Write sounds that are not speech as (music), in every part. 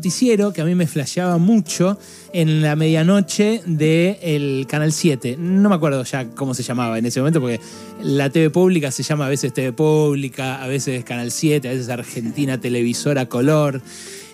noticiero que a mí me flasheaba mucho en la medianoche del Canal 7. No me acuerdo ya cómo se llamaba en ese momento, porque la TV pública se llama a veces TV pública, a veces Canal 7, a veces Argentina Televisora Color.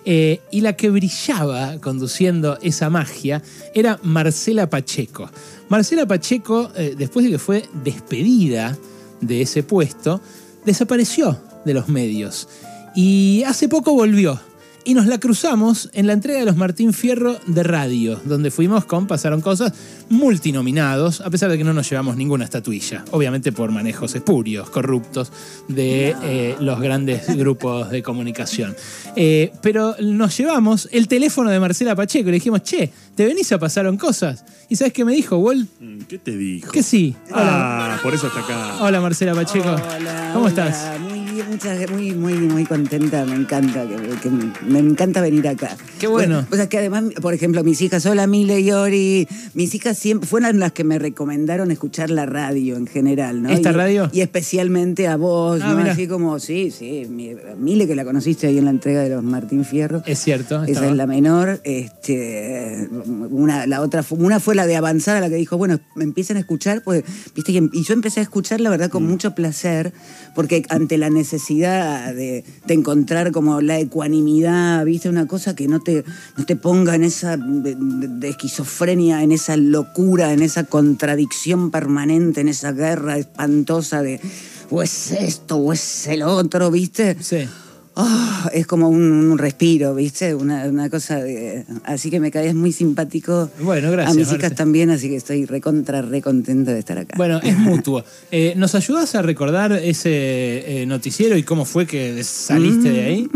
Eh, y la que brillaba conduciendo esa magia era Marcela Pacheco. Marcela Pacheco, eh, después de que fue despedida de ese puesto, desapareció de los medios. Y hace poco volvió y nos la cruzamos en la entrega de los Martín Fierro de radio, donde fuimos con Pasaron Cosas multinominados, a pesar de que no nos llevamos ninguna estatuilla, obviamente por manejos espurios, corruptos de eh, los grandes (laughs) grupos de comunicación. Eh, pero nos llevamos el teléfono de Marcela Pacheco y le dijimos, che, ¿te venís a Pasaron Cosas? ¿Y sabes qué me dijo, Walt? Mm, ¿Qué te dijo? Que sí. Hola. Ah, por eso está acá. Hola Marcela Pacheco. Hola, ¿Cómo hola. estás? Muchas, muy, muy, muy contenta. Me encanta, que, que me encanta venir acá. Qué bueno. O sea, que además, por ejemplo, mis hijas, hola Mile y Ori, mis hijas siempre fueron las que me recomendaron escuchar la radio en general, ¿no? ¿Esta Y- radio? Y especialmente a vos, Ah, ¿no? mirá. Así como, sí, sí, mi- Mile que la conociste ahí en la entrega de los Martín Fierro. Es cierto. Esa es la menor. Este, una, la otra fue, una fue la de avanzada, la que dijo, bueno, me empiecen a escuchar, pues, viste, que- y yo empecé a escuchar, la verdad, con Mm. mucho placer, porque ante la necesidad de, de encontrar como la ecuanimidad, viste, una cosa que no te, no te ponga en esa de esquizofrenia, en esa locura, en esa contradicción permanente, en esa guerra espantosa de o es esto o es el otro, viste. Sí. Ah, es como un, un respiro, ¿viste? Una, una cosa de... Así que me caes muy simpático. Bueno, gracias, A mis hijas también, así que estoy recontra, re contenta de estar acá. Bueno, es (laughs) mutuo. Eh, ¿Nos ayudas a recordar ese eh, noticiero y cómo fue que saliste de ahí?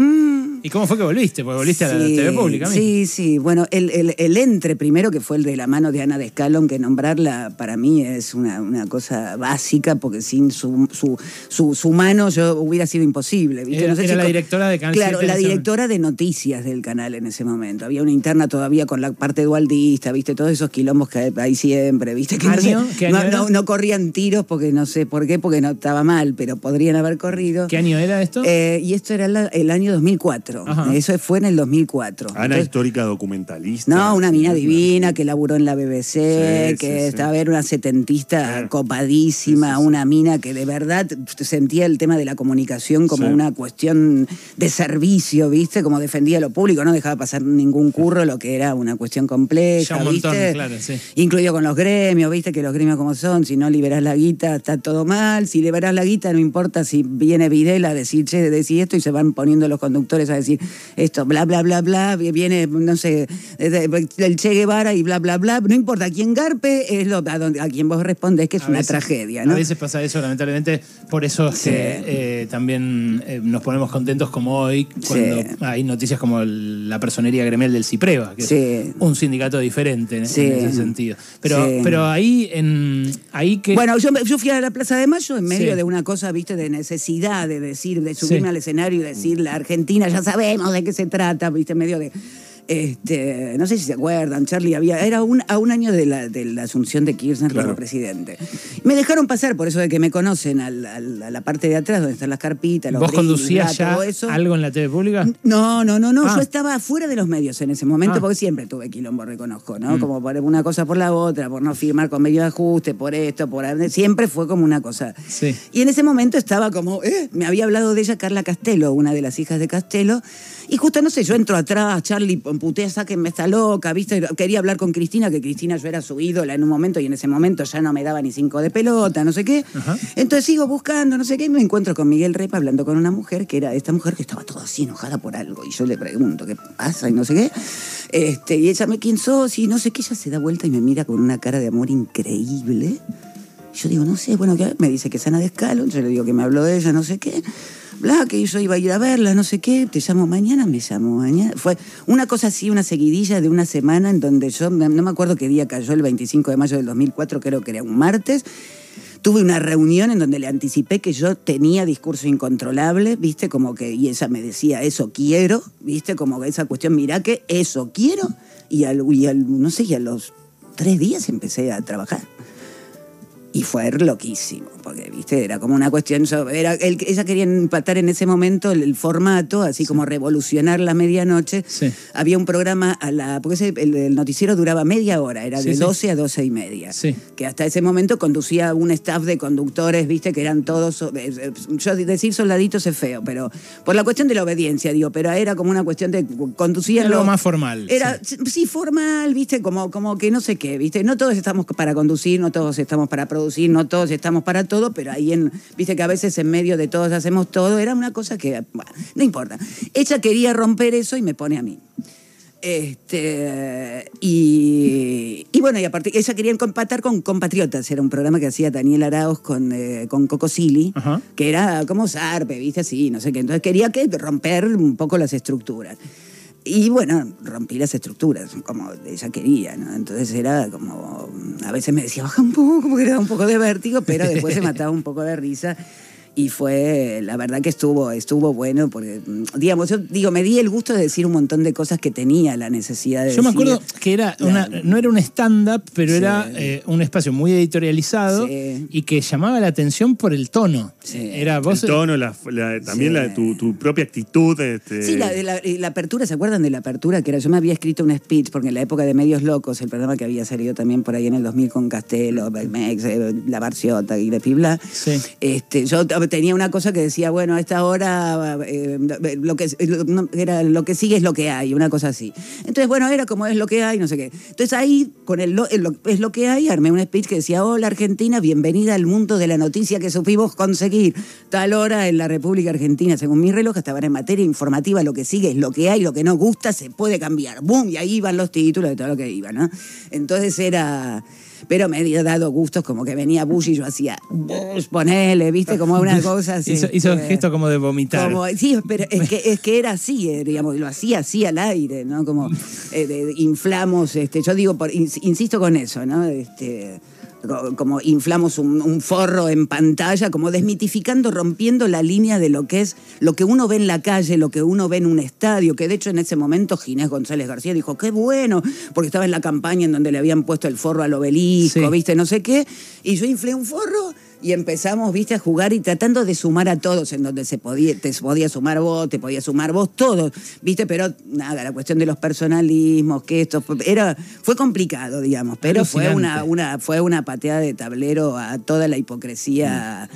¿Y cómo fue que volviste? Porque volviste a la TV pública. mismo. Sí, sí. Bueno, el, el- el entre primero, que fue el de la mano de Ana de Escalón, que nombrarla para mí es una, una cosa básica, porque sin su, su, su, su mano yo hubiera sido imposible. ¿viste? Era- era la directora de Canal Claro, 7 en la directora de noticias del canal en ese momento. Había una interna todavía con la parte dualdista, ¿viste? Todos esos quilombos que hay siempre, ¿viste? Que no, sé, ¿Año? ¿Qué año no- era? no- no corrían tiros porque no sé por qué, porque no estaba mal, pero podrían haber corrido. ¿Qué año era esto? Eh, y esto era la- el año 2004. Ajá. Eso fue en el 2004. Ana Entonces, histórica documentalista. no, una mina divina que laburó en la BBC, Sí, que sí, sí. estaba era una setentista Claro. copadísima, Sí, sí, sí. una mina que de verdad sentía el tema de la comunicación como Sí. una cuestión de servicio, ¿viste? Como defendía lo público, no dejaba pasar ningún curro, lo que era una cuestión compleja, Ya un montón, ¿viste? claro, sí. Incluido con los gremios, ¿viste? Que los gremios como son, si no liberás la guita está todo mal, si liberás la guita no importa si viene Videla a decir, che, decir esto y se van poniendo los conductores a decir esto, bla, bla, bla, bla, viene, no sé, el Che Guevara y bla, bla, bla, no importa quién garpe, es lo, a, donde, a quien vos respondes que es A una veces- tragedia, ¿no? A veces pasa eso, lamentablemente. Por eso es Sí. que eh, también eh, nos ponemos contentos como hoy, cuando Sí. hay noticias como la personería gremial del CIPREVA, que Sí. es un sindicato diferente en, ese sentido. Pero, pero ahí, en, ahí que. Bueno, yo, fui a la Plaza de Mayo en medio de una cosa, viste, de necesidad de decir, de subirme al escenario y decir, la Argentina, ya sabemos de qué se trata, viste, medio de... Este, no sé si se acuerdan, Charlie, había, era un, a un año de la, de la asunción de Kirchner como presidente. Me dejaron pasar, por eso de que me conocen, al- al- a la parte de atrás, donde están las carpitas, los ¿Vos conducías ya todo eso. algo en la TV pública? No, no, no, no. Ah. Yo estaba fuera de los medios en ese momento Ah. Mm. porque siempre tuve quilombo, reconozco, ¿no? Como por una cosa por la otra, por no firmar con medio de ajuste, por esto, por siempre fue como una cosa. Sí. Y en ese momento estaba como, eh, me había hablado de ella Carla Castelo, una de las hijas de Castelo, y justo no sé, yo entro atrás, Charlie putea, sáquenme esta loca, ¿viste? Quería hablar con Cristina, que Cristina yo era su ídola en un momento y en ese momento ya no me daba ni cinco de pelota, no sé qué. Ajá. Entonces sigo buscando, no sé qué, y me encuentro con Miguel Repa hablando con una mujer que era esta mujer que estaba toda así enojada por algo. Y yo le pregunto qué pasa y no sé qué. Este, y ella me, ¿quién sos? Y no sé qué, ella se da vuelta y me mira con una cara de amor increíble. Yo digo, no sé, bueno, ¿qué? me dice que es Ana de Escalo, yo le digo que me habló de ella, no sé qué. Bla, que yo iba a ir a verla, no sé qué, te llamo mañana, me llamo mañana. Fue una cosa así, una seguidilla de una semana en donde yo, no me acuerdo qué día cayó, el 25 de mayo del 2004, creo que era un martes. Tuve una reunión en donde le anticipé que yo tenía discurso incontrolable, ¿viste? Como que, y ella me decía, eso quiero, ¿viste? Como esa cuestión, mirá que eso quiero. Y, al, y al- no sé, y a los tres días empecé a trabajar. Y fue loquísimo, porque, viste, era como una cuestión. Era, el- ella quería empatar en ese momento el, el formato, así como revolucionar la medianoche. Sí. Había un programa a la. Porque ese- el, el noticiero duraba media hora, era de sí. 12 a 12 y media. Que hasta ese momento conducía un staff de conductores, viste, que eran todos. eh, eh, Yo decir soldaditos es feo, pero. Por la cuestión de la obediencia, digo, pero era como una cuestión de. Conducían. Algo lo- más formal, Era, sí, formal, viste, como, como que no sé qué, viste. No todos estamos para conducir, no todos estamos para producir, no todos estamos para todo, pero ahí en, viste que a veces en medio de todos hacemos todo, era una cosa que, bueno, no importa. Ella quería romper eso y me pone a mí. Este, y, y bueno, y aparte, ella quería empatar con Compatriotas, era un programa que hacía Daniel Arauz con, eh, con Coco Silly, que era como zarpe, viste, así, no sé qué. Entonces quería que romper un poco las estructuras. Y bueno, rompí las estructuras, como ella quería, ¿no? Entonces era como, a veces me decía, baja un poco, porque era un poco de vértigo, pero después se mataba un poco de risa. Y fue, la verdad que estuvo, estuvo bueno, porque, mm, digamos, yo digo, me di el gusto de decir un montón de cosas que tenía la necesidad de Yo me decir. acuerdo que era una, no era un stand-up, pero Sí. era eh, un espacio muy editorializado Sí. y que llamaba la atención por el tono. Sí. Era vos. el tono, la- la- también Sí. la, tu, tu propia actitud. Este, Sí, la, la- la apertura, ¿se acuerdan de la apertura? Que era, yo me había escrito un speech, porque en la época de Medios Locos, el programa que había salido también por ahí en el 2000 con Castelo, Belmex, eh, La Barciota y de Pibla, Sí. este, yo tenía una cosa que decía, bueno, a esta hora eh, lo, que, lo- era, lo que sigue es lo que hay, una cosa así. Entonces, bueno, era como es lo que hay, no sé qué. Entonces ahí, con el, lo- el es lo que hay, armé un speech que decía, hola Argentina, bienvenida al mundo de la noticia que supimos conseguir. Tal hora en la República Argentina, según mi reloj, estaban en materia informativa, lo que sigue es lo que hay, lo que no gusta se puede cambiar. ¡Bum! Y ahí iban los títulos de todo lo que iba, ¿no? Entonces era... Pero me había dado gustos, como que venía Bush y yo hacía, Bush, ponele, viste, como una cosa así. hizo hizo Eh, gesto como de vomitar. como, sí, pero es que, es que era así, eh, digamos, lo hacía así al aire, ¿no? Como eh, de- inflamos, este, yo digo, por, insisto con eso, ¿no? Este, como inflamos un, un forro en pantalla, como desmitificando, rompiendo la línea de lo que es lo que uno ve en la calle, lo que uno ve en un estadio, que de hecho en ese momento Ginés González García dijo, qué bueno, porque estaba en la campaña en donde le habían puesto el forro al obelisco, Sí. ¿viste? No sé qué, y yo inflé un forro y empezamos, viste, a jugar y tratando de sumar a todos, en donde se podía, te podía sumar vos, te podía sumar vos, todos, viste, pero nada, la cuestión de los personalismos, que esto, era, fue complicado, digamos, pero fue una, fue una pateada de tablero a toda la hipocresía.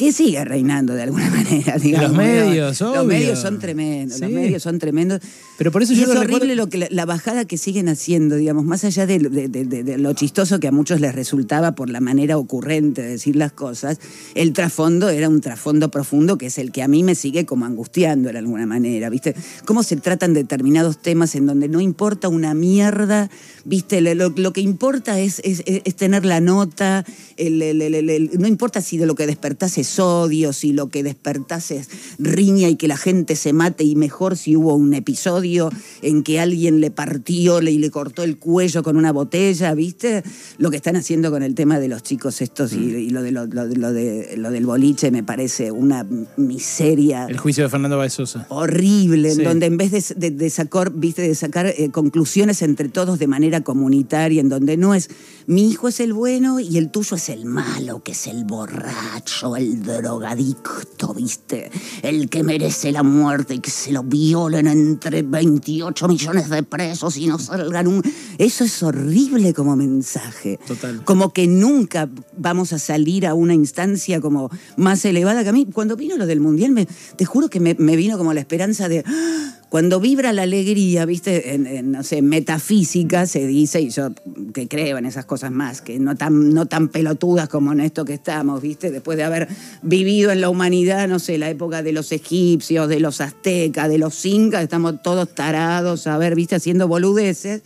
Que sigue reinando de alguna (laughs) manera, digamos. medios, Los obvio. medios son tremendos, los medios son tremendos. Pero por eso Y yo es lo horrible recuerdo- lo que la, la bajada que siguen haciendo, digamos, más allá de, de- de- de- de lo chistoso que a muchos les resultaba por la manera ocurrente de decir las cosas, el trasfondo era un trasfondo profundo que es el que a mí me sigue como angustiando de alguna manera, ¿viste? Cómo se tratan determinados temas en donde no importa una mierda, ¿viste? Lo, que importa es, es- es- es tener la nota, el- el- el- el- el- no importa si de lo que despertás es odio, si lo que despertás es riña y que la gente se mate y mejor si hubo un episodio en que alguien le partió y le cortó el cuello con una botella, ¿viste? Lo que están haciendo con el tema de los chicos estos y, y lo, de, lo, lo de- lo de- lo del boliche me parece una miseria El juicio de Fernando Báez Sosa. horrible, Sí. en donde en vez de, de- de sacar, viste, de sacar eh, conclusiones entre todos de manera comunitaria, en donde no es mi hijo es el bueno y el tuyo es el malo, que es el borracho, el drogadicto, viste, el que merece la muerte y que se lo violen entre 28 millones de presos y no salgan un... Eso es horrible como mensaje. Total. Como que nunca vamos a salir a una instancia como más elevada que a mí. Cuando vino lo del Mundial, me, te juro que me, me vino como la esperanza de... ¡ah! Cuando vibra la alegría, viste, no sé, metafísica se dice, y yo que creo en esas cosas más, que no tan, no tan pelotudas como en esto que estamos, viste, después de haber vivido en la humanidad, no sé, la época de los egipcios, de los aztecas, de los incas, estamos todos tarados, a ver, viste, haciendo boludeces.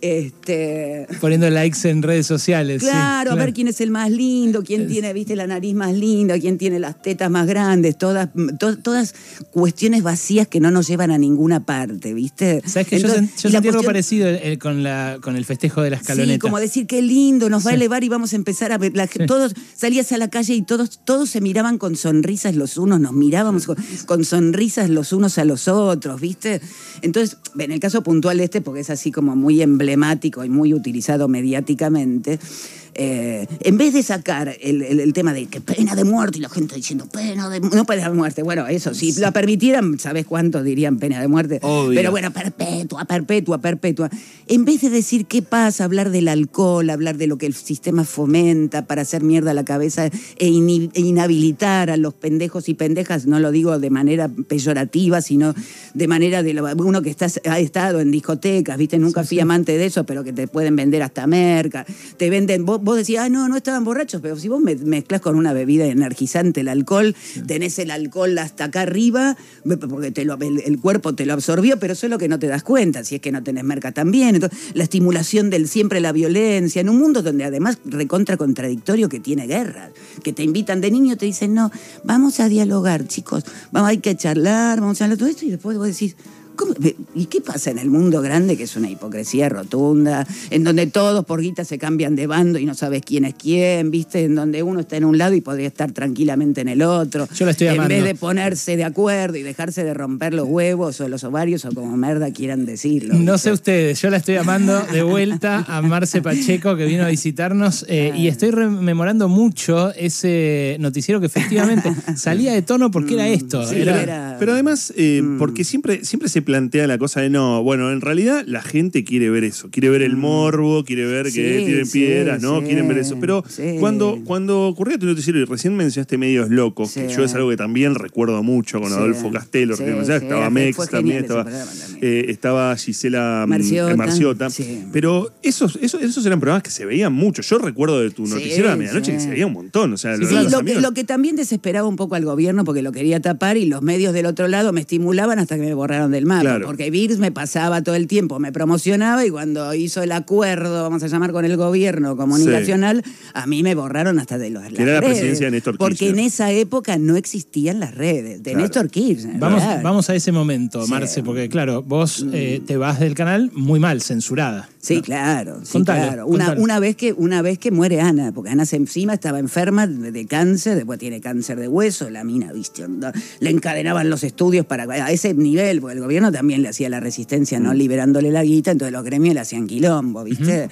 Este, Poniendo likes en redes sociales. sí, Claro, a ver quién es el más lindo, quién tiene, viste, la nariz más linda, quién tiene las tetas más grandes, todas, to- todas cuestiones vacías que no nos llevan a ninguna parte, ¿viste? ¿Sabes que yo, Entonces, yo sentí algo cuestión- parecido eh, con, la, con el festejo de la escaloneta? Sí, como decir qué lindo, nos va a elevar y vamos a empezar a ver. la- Todos salías a la calle y todos, todos se miraban con sonrisas los unos, nos mirábamos con, con sonrisas los unos a los otros, ¿viste? Entonces, en el caso puntual este, porque es así como muy emblemático emblemático y muy utilizado mediáticamente, eh, en vez de sacar el, el- el tema de que pena de muerte y la gente diciendo pena de no pena de muerte, bueno, eso, si la permitieran, ¿sabes cuántos dirían pena de muerte? Obvio. Pero bueno, perpetua, perpetua, perpetua. En vez de decir qué pasa, hablar del alcohol, hablar de lo que el sistema fomenta para hacer mierda a la cabeza e, e inhabilitar a los pendejos y pendejas, no lo digo de manera peyorativa, sino de manera de lo- uno que está, ha estado en discotecas, ¿viste? Nunca fui amante de eso, pero que te pueden vender hasta merca. Te venden, vos, vos decís, ah, no, no estaban borrachos, pero si vos me- mezclas con una bebida energizante el alcohol, tenés el alcohol hasta acá arriba, porque te lo- el, el cuerpo te lo absorbió, pero solo que no te das cuenta, si es que no tenés merca también. Entonces, la estimulación del siempre la violencia, en un mundo donde además recontra contradictorio que tiene guerra, que te invitan de niño, te dicen, no, vamos a dialogar, chicos, vamos, hay que charlar, vamos a hablar todo esto, y después vos decís, ¿Cómo? ¿Y qué pasa en el mundo grande, que es una hipocresía rotunda, en donde todos por guita se cambian de bando y no sabes quién es quién, ¿viste? En donde uno está en un lado y podría estar tranquilamente en el otro. Yo la estoy En amando. vez de ponerse de acuerdo y dejarse de romper los huevos o los ovarios o como merda quieran decirlo. No sé ustedes, yo la estoy amando de vuelta a Marce Pacheco que vino a visitarnos eh, y estoy rememorando mucho ese noticiero que efectivamente (laughs) salía de tono porque era esto. Sí, era- era- Pero además, eh, Mm. porque siempre, siempre se plantea la cosa de no, bueno, en realidad la gente quiere ver eso, quiere ver el morbo, quiere ver que Mm. Sí, tienen sí, piedras, ¿no? sí, quieren ver eso. Pero cuando, cuando ocurrió tu noticiero y recién mencionaste medios locos, que yo es algo que también recuerdo mucho con. Adolfo Castelo, estaba Mex también, estaba, eh, estaba Gisela mm, Marciota, eh. Pero esos, esos, esos eran programas que se veían mucho. Yo recuerdo de tu noticiero a la medianoche que se veía un montón. O sea, Sí, lo- lo, que, lo que también desesperaba un poco al gobierno porque lo quería tapar y los medios del otro lado me estimulaban hasta que me borraron del Claro. Porque Virs me pasaba todo el tiempo, me promocionaba y cuando hizo el acuerdo, vamos a llamar con el gobierno comunicacional, a mí me borraron hasta de los las era la presidencia de Néstor Porque en esa época no existían las redes de Claro. Néstor Kirchner. Vamos, vamos a ese momento, Sí. Marce, porque claro, vos eh, te vas del canal muy mal, censurada. Sí, claro, sí, claro. Una, una, vez que, una vez que muere Ana, porque Ana se encima estaba enferma de, cáncer, después tiene cáncer de hueso, la mina, viste, le encadenaban los estudios para a ese nivel, porque el gobierno también le hacía la resistencia, Mm. no liberándole la guita, entonces los gremios le hacían quilombo, viste.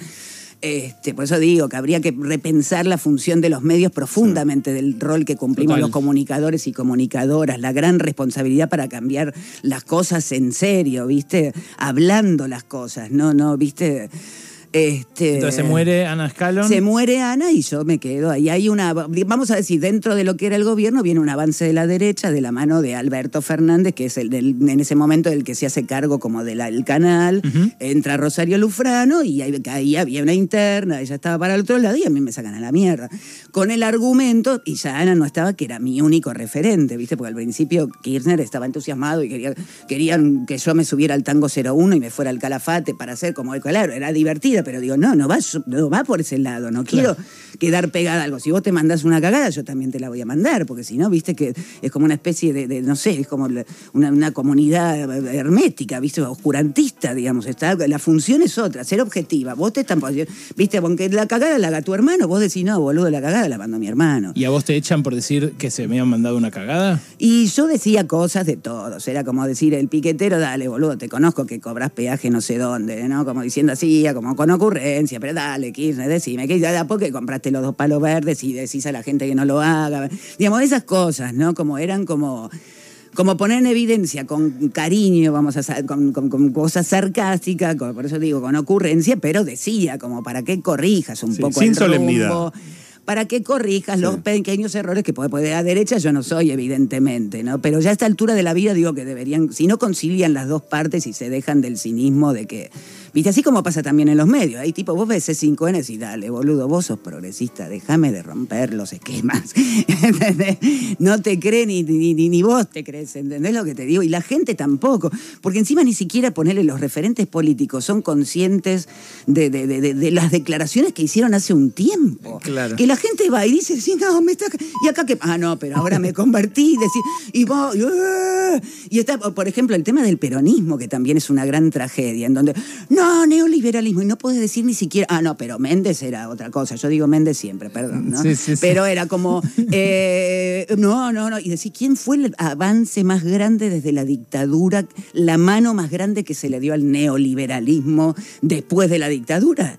Este, por eso digo que habría que repensar la función de los medios profundamente del rol que cumplimos Total. los comunicadores y comunicadoras, la gran responsabilidad para cambiar las cosas en serio, ¿viste? Hablando las cosas, no, no, ¿viste? Este, Entonces se muere Ana Scalon. se muere Ana y yo me quedo ahí. Hay una, vamos a decir, dentro de lo que era el gobierno viene un avance de la derecha de la mano de Alberto Fernández, que es el del- en ese momento el que se hace cargo como del canal. Entra Rosario Lufrano y ahí, ahí había una interna, ella estaba para el otro lado y a mí me sacan a la mierda. Con el argumento, y ya Ana no estaba, que era mi único referente, ¿viste? Porque al principio Kirchner estaba entusiasmado y quería, querían que yo me subiera al tango 01 y me fuera al calafate para hacer como, claro, era divertida, pero digo, no, no va, no va por ese lado, no quiero quedar pegada a algo. Si vos te mandás una cagada, yo también te la voy a mandar, porque si no, viste que es como una especie de, de, no sé, es como una, una comunidad hermética, viste, oscurantista, digamos. Está, la función es otra, ser objetiva. Vos te están, viste, aunque la cagada la haga tu hermano, vos decís, no, boludo, la cagada la mandó mi hermano. ¿Y a vos te echan por decir que se me han mandado una cagada? Y yo decía cosas de todos, era como decir, el piquetero, dale, boludo, te conozco que cobras peaje no sé dónde, ¿no? Como diciendo así, como ocurrencia, pero dale, Kirchner, decime, que ya por qué compraste los dos palos verdes y decís a la gente que no lo haga? Digamos, esas cosas, ¿no? Como eran como... Como poner en evidencia con cariño, vamos a con, con- con cosas sarcásticas, con- por eso digo, con ocurrencia, pero decía, como para que corrijas un Sí, poco sin el solemnidad. rumbo, para que corrijas los pequeños errores que puede poner a derecha, yo no soy, evidentemente, ¿no? Pero ya a esta altura de la vida digo que deberían, si no concilian las dos partes y se dejan del cinismo de que. Viste, así como pasa también en los medios. Hay tipo, vos ves C5N y dale, boludo, vos sos progresista, déjame de romper los esquemas. (laughs) ¿Entendés? No te cree ni, ni, vos te crees, ¿entendés lo que te digo? Y la gente tampoco. Porque encima ni siquiera ponerle los referentes políticos son conscientes de, de- de- de- de las declaraciones que hicieron hace un tiempo. Claro. Que la gente va y dice, sí, no, me está... Y acá que... Ah, no, pero ahora me convertí, decir, y vos... y, ¡ah! Y está, por ejemplo, el tema del peronismo, que también es una gran tragedia, en donde, no, no, neoliberalismo. Y no puedes decir ni siquiera, ah, no, pero Méndez era otra cosa. Yo digo Méndez siempre, perdón, ¿no? Sí, sí, sí. Pero era como, eh, no, no, no. Y decir, ¿quién fue el avance más grande desde la dictadura, la mano más grande que se le dio al neoliberalismo después de la dictadura?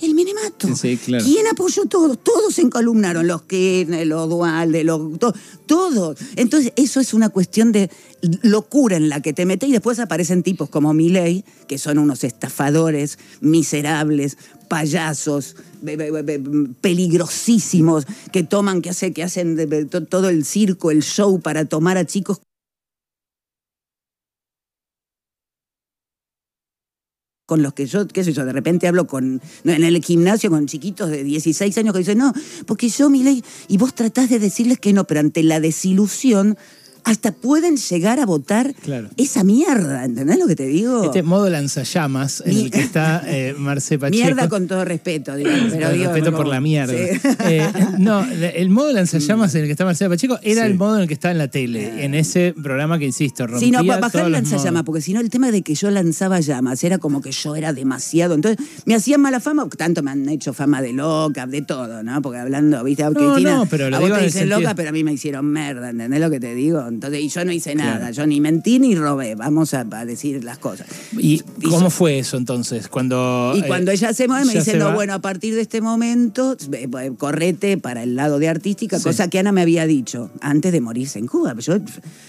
El Minemato. Sí, claro. ¿Quién apoyó todo? Todos se encolumnaron, los Kirchner, los Dualde, los, to- todos. Entonces, eso es una cuestión de locura en la que te metes y después aparecen tipos como Milei, que son unos estafadores miserables, payasos, be- be- be- be- peligrosísimos, que toman, que, hace, que hacen de- de- to- todo el circo, el show para tomar a chicos con los que yo, qué sé yo, de repente hablo con en el gimnasio con chiquitos de 16 años que dicen, no, porque yo, mi ley, y vos tratás de decirles que no, pero ante la desilusión, hasta pueden llegar a votar Claro. esa mierda, ¿entendés lo que te digo? Este modo lanzallamas en el que está eh, Marce (laughs) Pacheco. Mierda con todo respeto, digamos, pero Con respeto por la mierda. Sí. Eh, no, el modo lanzallamas en el que está Marcela Pacheco era Sí. el modo en el que está en la tele, en ese programa que insisto, rompía Sí, no, bajar los lanzallamas, porque si no el tema de que yo lanzaba llamas era como que yo era demasiado. Entonces me hacían mala fama, tanto me han hecho fama de loca, de todo, ¿no? Porque hablando, viste, Cristina, no, pero lo a vos digo te en el dicen sentido- loca, pero a mí me hicieron merda, ¿entendés lo que te digo? Entonces, y yo no hice nada, yo ni mentí ni robé, vamos a, a decir las cosas. ¿Y Y cómo yo- fue eso entonces? Cuando, Y eh, cuando ella se mueve, me ya dice, se no, va? bueno, a partir de este momento, eh, eh, correte para el lado de artística, Sí. cosa que Ana me había dicho antes de morirse en Cuba. Yo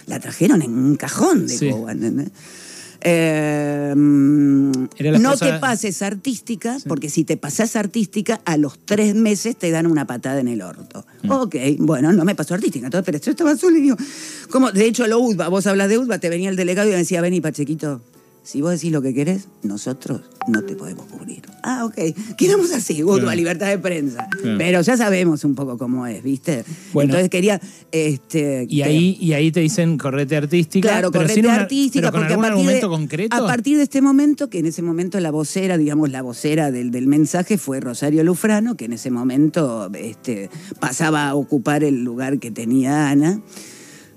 la trajeron en un cajón de Sí. Cuba, ¿entendés? Eh, la no te pases artística, porque si te pasas artística, a los tres meses te dan una patada en el orto. Mm. Ok, bueno, no me pasó artística, entonces, pero yo estaba sola y digo, ¿cómo? De hecho, lo UDBA, vos hablas de UDBA, te venía el delegado y me decía, vení, Pachequito, si vos decís lo que querés, nosotros no te podemos cubrir. Ah, ok. Quedamos así, UDBA, Claro. libertad de prensa. Claro. Pero ya sabemos un poco cómo es, ¿viste? Bueno. Entonces quería... Este, Y que- ahí, y ahí te dicen correte artística. Claro, pero correte sin una- artística, pero con porque a partir, argumento de, concreto. a partir de este momento, que en ese momento la vocera, digamos, la vocera del, del mensaje fue Rosario Lufrano, que en ese momento este, pasaba a ocupar el lugar que tenía Ana.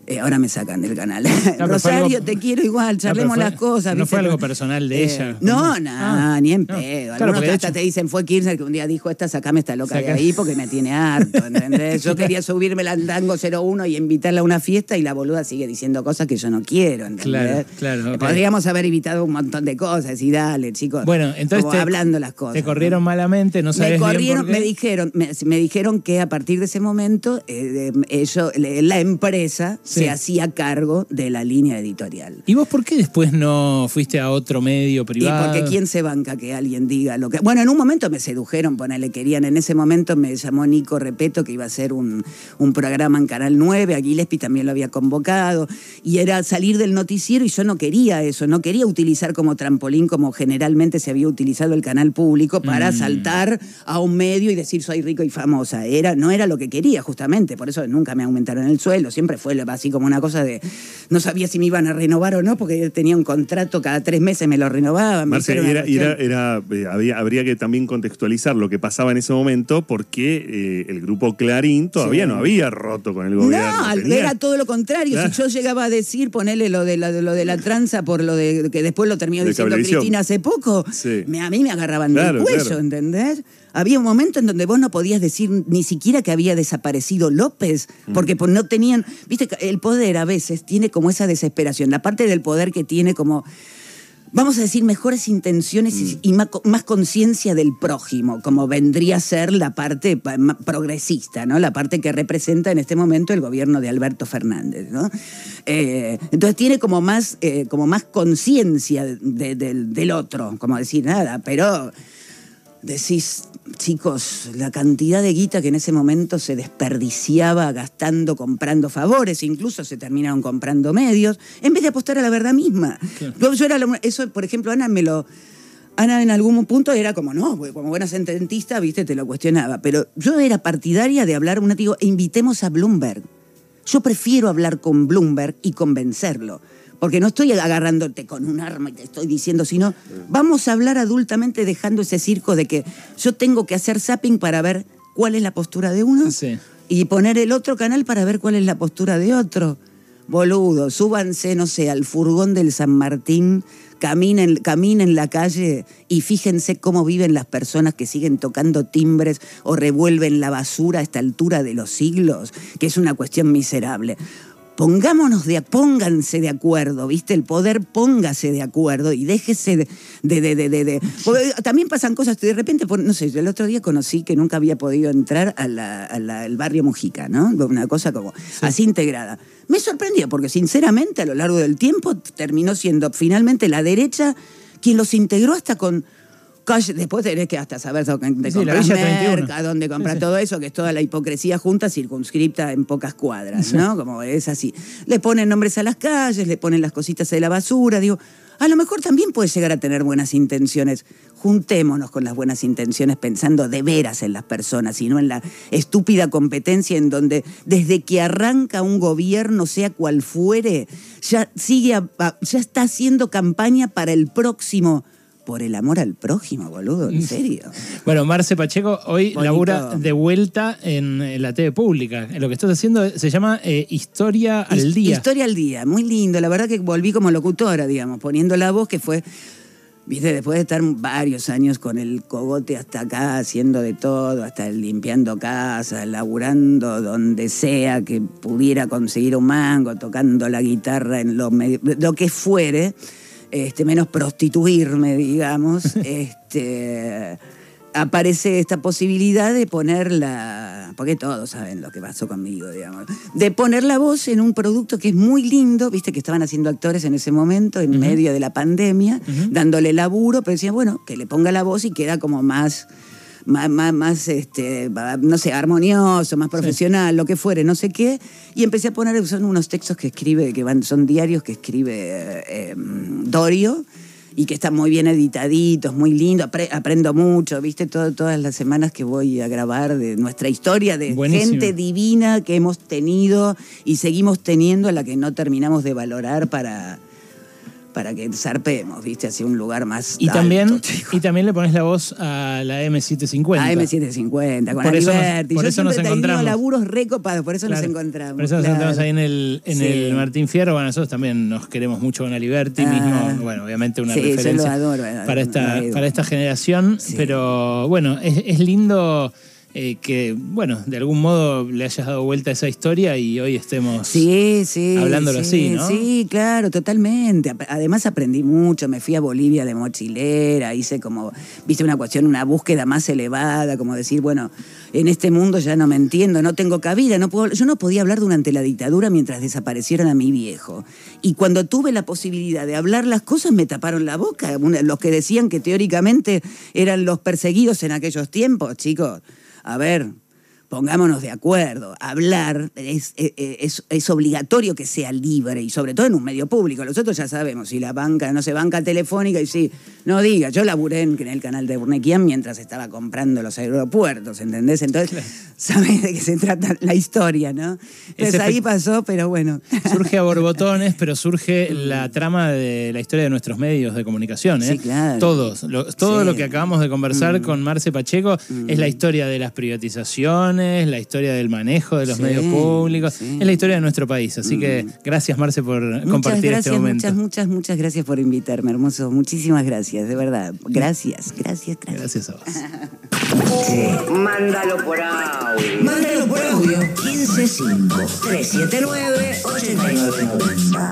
Eh, ahora me sacan del canal. Rosario, algo- te quiero igual, charlemos fue- las cosas. no fue algo personal de Eh, ella. No, Ah, nada, ni en no. pedo. Claro, Algunos de hasta hecho- te dicen, fue Kirchner que un día dijo, esta, sacame esta loca de Saca- ahí porque me tiene harto, ¿entendés? Yo (laughs) quería subirme al tango 01 y invitarla a una fiesta y la boluda sigue diciendo cosas que yo no quiero, ¿entendés? Claro, claro. Podríamos haber evitado un montón de cosas y dale, chicos. Bueno, entonces como te- hablando las cosas. Te corrieron malamente, no me sabes bien corrieron, por qué. me dijeron, me, me dijeron que a partir de ese momento eh, de- ellos, la empresa Sí. se hacía cargo de la línea editorial. ¿Y vos por qué después no fuiste a otro medio Y privado? porque quién se banca que alguien diga lo que. Bueno, en un momento me sedujeron, ponele, querían. En ese momento me llamó Nico Repeto, que iba a hacer un, un programa en Canal 9. A Gillespie también lo había convocado. Y era salir del noticiero y yo no quería eso. No quería utilizar como trampolín, como generalmente se había utilizado el canal público, para Mm. saltar a un medio y decir soy rico y famosa. Era, no era lo que quería, justamente. Por eso nunca me aumentaron el sueldo. Siempre fue así como una cosa de. No sabía si me iban a renovar o no, porque tenía un contrato, cada tres meses me lo renovaban. me hicieron una era, era- era- eh, había- habría que también contextualizar lo que pasaba en ese momento porque eh, el grupo Clarín todavía Sí. no había roto con el gobierno. No, Tenía- era todo lo contrario. Claro. Si yo llegaba a decir, ponerle lo de la, de lo de la tranza por lo de que después lo terminó De diciendo Cablevisión. Cristina hace poco, Sí. me- a mí me agarraban Claro, del cuello, claro. ¿entendés? Había un momento en donde vos no podías decir ni siquiera que había desaparecido López, Mm. porque pues, no tenían, viste, el poder a veces tiene como esa desesperación, la parte del poder que tiene como vamos a decir, mejores intenciones y- y más, más conciencia del prójimo, como vendría a ser la parte progresista, ¿no? La parte que representa en este momento el gobierno de Alberto Fernández, ¿no? Eh, entonces tiene como más, eh, como más conciencia de- del, del otro, como decir nada, pero decís, chicos, la cantidad de guita que en ese momento se desperdiciaba gastando, comprando favores, incluso se terminaron comprando medios, en vez de apostar a la verdad misma. Yo era eso, por ejemplo, Ana me lo... Ana en algún punto era como, no, porque como buena sententista, viste, te lo cuestionaba. Pero yo era partidaria de hablar, una digo, invitemos a Bloomberg. Yo prefiero hablar con Bloomberg y convencerlo. Porque no estoy agarrándote con un arma y te estoy diciendo, sino vamos a hablar adultamente dejando ese circo de que yo tengo que hacer zapping para ver cuál es la postura de uno Sí. y poner el otro canal para ver cuál es la postura de otro. Boludo, súbanse, no sé, al furgón del San Martín, caminen, caminen la calle y fíjense cómo viven las personas que siguen tocando timbres o revuelven la basura a esta altura de los siglos, que es una cuestión miserable pongámonos de, pónganse de acuerdo, ¿viste? El poder póngase de acuerdo y déjese de... de, de, de, de- (laughs) porque también pasan cosas, de repente, no sé, yo el otro día conocí que nunca había podido entrar a la- a la- al barrio Mujica, ¿no? Una cosa como así integrada. Me sorprendió porque sinceramente a lo largo del tiempo terminó siendo finalmente la derecha quien los integró hasta con... calle- Después tenés que hasta saber dónde Sí, la compras Villa 31. merca, dónde comprar todo eso, que es toda la hipocresía junta, circunscripta en pocas cuadras, ¿no? Como es así. Le ponen nombres a las calles, le ponen las cositas de la basura, digo, a lo mejor también puede llegar a tener buenas intenciones. Juntémonos con las buenas intenciones pensando de veras en las personas y no en la estúpida competencia en donde desde que arranca un gobierno, sea cual fuere, ya sigue a- ya está haciendo campaña para el próximo. Por el amor al prójimo, boludo, en serio. Bueno, Marce Pacheco hoy Bonito. labura de vuelta en la TV pública. Lo que estás haciendo se llama eh, Historia al Día. Historia al día, muy lindo. La verdad que volví como locutora, digamos, poniendo la voz que fue, viste, después de estar varios años con el cogote hasta acá, haciendo de todo, hasta limpiando casas, laburando donde sea que pudiera conseguir un mango, tocando la guitarra en lo, lo que fuere, este, menos prostituirme, digamos, (laughs) este aparece esta posibilidad de poner la, porque todos saben lo que pasó conmigo, digamos, de poner la voz en un producto que es muy lindo, viste que estaban haciendo actores en ese momento, en medio de la pandemia, dándole laburo, pero decían, bueno, que le ponga la voz y queda como más, más, más, más, este, no sé, armonioso, más profesional, lo que fuere, no sé qué, y empecé a poner, son unos textos que escribe, que van, son diarios que escribe eh, Dorio, y que están muy bien editaditos, muy lindos, apre- aprendo mucho, viste, Todo- todas las semanas que voy a grabar de nuestra historia de Buenísimo. gente divina que hemos tenido y seguimos teniendo, a la que no terminamos de valorar para, para que zarpemos, viste, hacia un lugar más Y alto, también, chico. y también le pones la voz a la M750. A M750, con Por eso nos- por Yo eso nos encontramos. laburos recopados, por eso Claro. nos encontramos. Por eso nos claro. encontramos ahí en el, en Sí. el Martín Fierro. Bueno, nosotros también nos queremos mucho con Aliberti Ah. mismo. Bueno, obviamente una Sí, yo lo referencia adoro, para, esta, para esta generación. Sí. Pero bueno, es, es lindo eh, que, bueno, de algún modo le hayas dado vuelta a esa historia y hoy estemos... Sí, sí. Hablándolo sí, así, ¿no? Sí, claro, totalmente. Además aprendí mucho, me fui a Bolivia de mochilera, hice como, viste, una cuestión, una búsqueda más elevada, como decir, bueno, en este mundo ya no me entiendo, no tengo cabida, no puedo, yo no podía hablar durante la dictadura mientras desaparecieron a mi viejo. Y cuando tuve la posibilidad de hablar las cosas, me taparon la boca. Los que decían que teóricamente eran los perseguidos en aquellos tiempos, chicos. A ver, pongámonos de acuerdo. Hablar es, es, es- es obligatorio que sea libre y sobre todo en un medio público. Nosotros ya sabemos, si la banca no se banca telefónica y sí, no diga, yo laburé en, el canal de Urnequian mientras estaba comprando los aeropuertos, ¿entendés? Entonces, sabés de qué se trata la historia, ¿no? Entonces Es ahí pasó, pero bueno. Surge a borbotones, pero surge (laughs) la trama de la historia de nuestros medios de comunicación. ¿eh? Sí, claro. Todos. lo- todo Sí. Mm. lo que acabamos de conversar con Marce Pacheco es la historia de las privatizaciones, la historia del manejo de los Sí, medios públicos, sí. Mm. es la historia de nuestro país. Así que gracias, Marce, por Muchas compartir gracias, este momento. muchas, muchas, muchas gracias por invitarme, hermoso. Muchísimas gracias, de verdad. Gracias, gracias, gracias. Gracias a vos. Mándalo por audio. Mándalo por audio 155 379 8990.